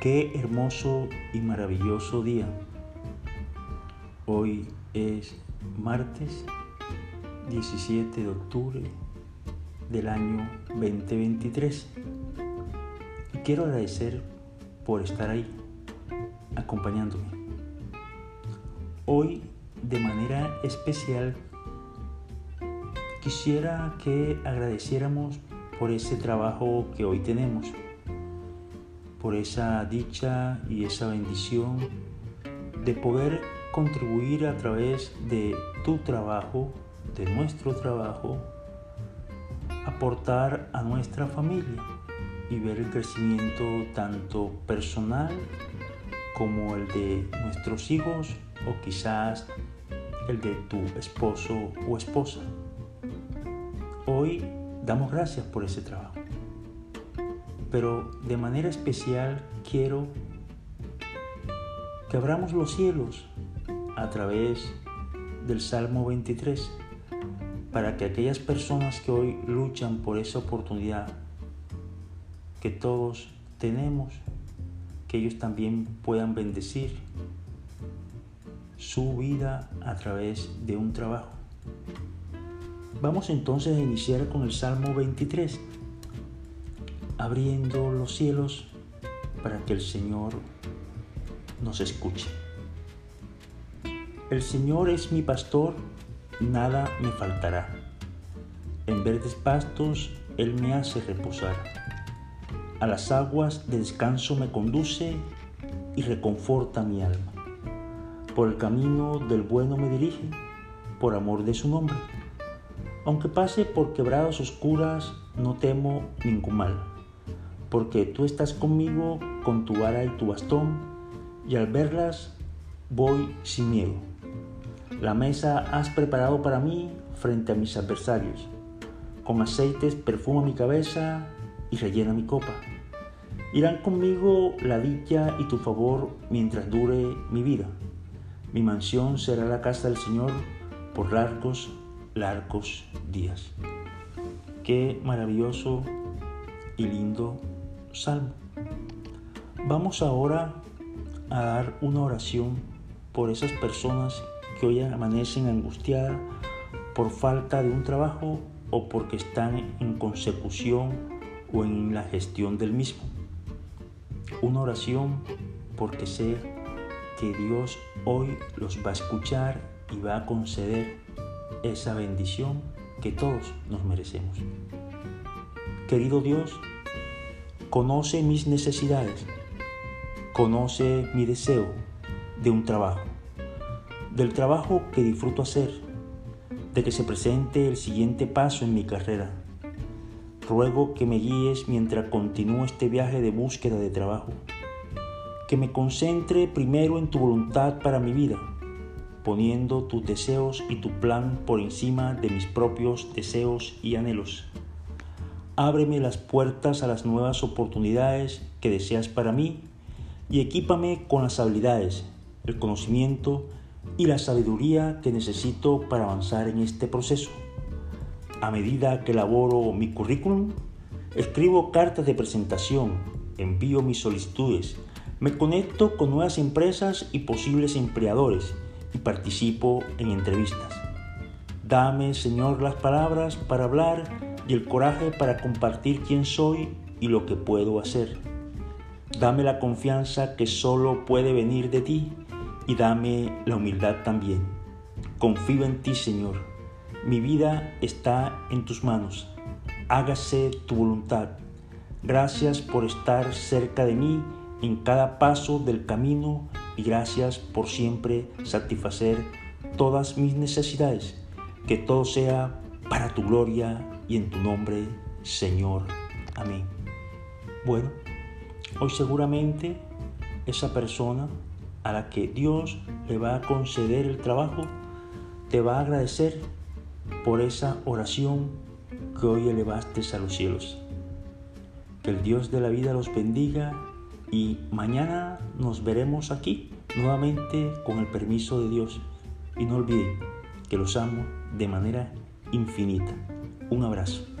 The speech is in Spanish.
Qué hermoso y maravilloso día. Hoy es martes 17 de octubre del año 2023. Y quiero agradecer por estar ahí, acompañándome. Hoy, de manera especial, quisiera que agradeciéramos por ese trabajo que hoy tenemos por esa dicha y esa bendición de poder contribuir a través de tu trabajo, de nuestro trabajo, aportar a nuestra familia y ver el crecimiento tanto personal como el de nuestros hijos o quizás el de tu esposo o esposa. Hoy damos gracias por ese trabajo pero de manera especial quiero que abramos los cielos a través del Salmo 23 para que aquellas personas que hoy luchan por esa oportunidad que todos tenemos, que ellos también puedan bendecir su vida a través de un trabajo. Vamos entonces a iniciar con el Salmo 23 abriendo los cielos para que el Señor nos escuche. El Señor es mi pastor, nada me faltará. En verdes pastos Él me hace reposar. A las aguas de descanso me conduce y reconforta mi alma. Por el camino del bueno me dirige, por amor de su nombre. Aunque pase por quebradas oscuras, no temo ningún mal porque tú estás conmigo con tu vara y tu bastón, y al verlas voy sin miedo. La mesa has preparado para mí frente a mis adversarios. Con aceites perfuma mi cabeza y rellena mi copa. Irán conmigo la dicha y tu favor mientras dure mi vida. Mi mansión será la casa del Señor por largos, largos días. Qué maravilloso y lindo salmo. Vamos ahora a dar una oración por esas personas que hoy amanecen angustiadas por falta de un trabajo o porque están en consecución o en la gestión del mismo. Una oración porque sé que Dios hoy los va a escuchar y va a conceder esa bendición que todos nos merecemos. Querido Dios, Conoce mis necesidades. Conoce mi deseo de un trabajo. Del trabajo que disfruto hacer. De que se presente el siguiente paso en mi carrera. Ruego que me guíes mientras continúo este viaje de búsqueda de trabajo. Que me concentre primero en tu voluntad para mi vida, poniendo tus deseos y tu plan por encima de mis propios deseos y anhelos. Ábreme las puertas a las nuevas oportunidades que deseas para mí y equípame con las habilidades, el conocimiento y la sabiduría que necesito para avanzar en este proceso. A medida que elaboro mi currículum, escribo cartas de presentación, envío mis solicitudes, me conecto con nuevas empresas y posibles empleadores y participo en entrevistas. Dame, Señor, las palabras para hablar y el coraje para compartir quién soy y lo que puedo hacer. Dame la confianza que solo puede venir de ti y dame la humildad también. Confío en ti, Señor. Mi vida está en tus manos. Hágase tu voluntad. Gracias por estar cerca de mí en cada paso del camino y gracias por siempre satisfacer todas mis necesidades. Que todo sea para tu gloria y en tu nombre, Señor. Amén. Bueno, hoy seguramente esa persona a la que Dios le va a conceder el trabajo, te va a agradecer por esa oración que hoy elevaste a los cielos. Que el Dios de la vida los bendiga y mañana nos veremos aquí nuevamente con el permiso de Dios. Y no olviden que los amo de manera infinita. Un abrazo.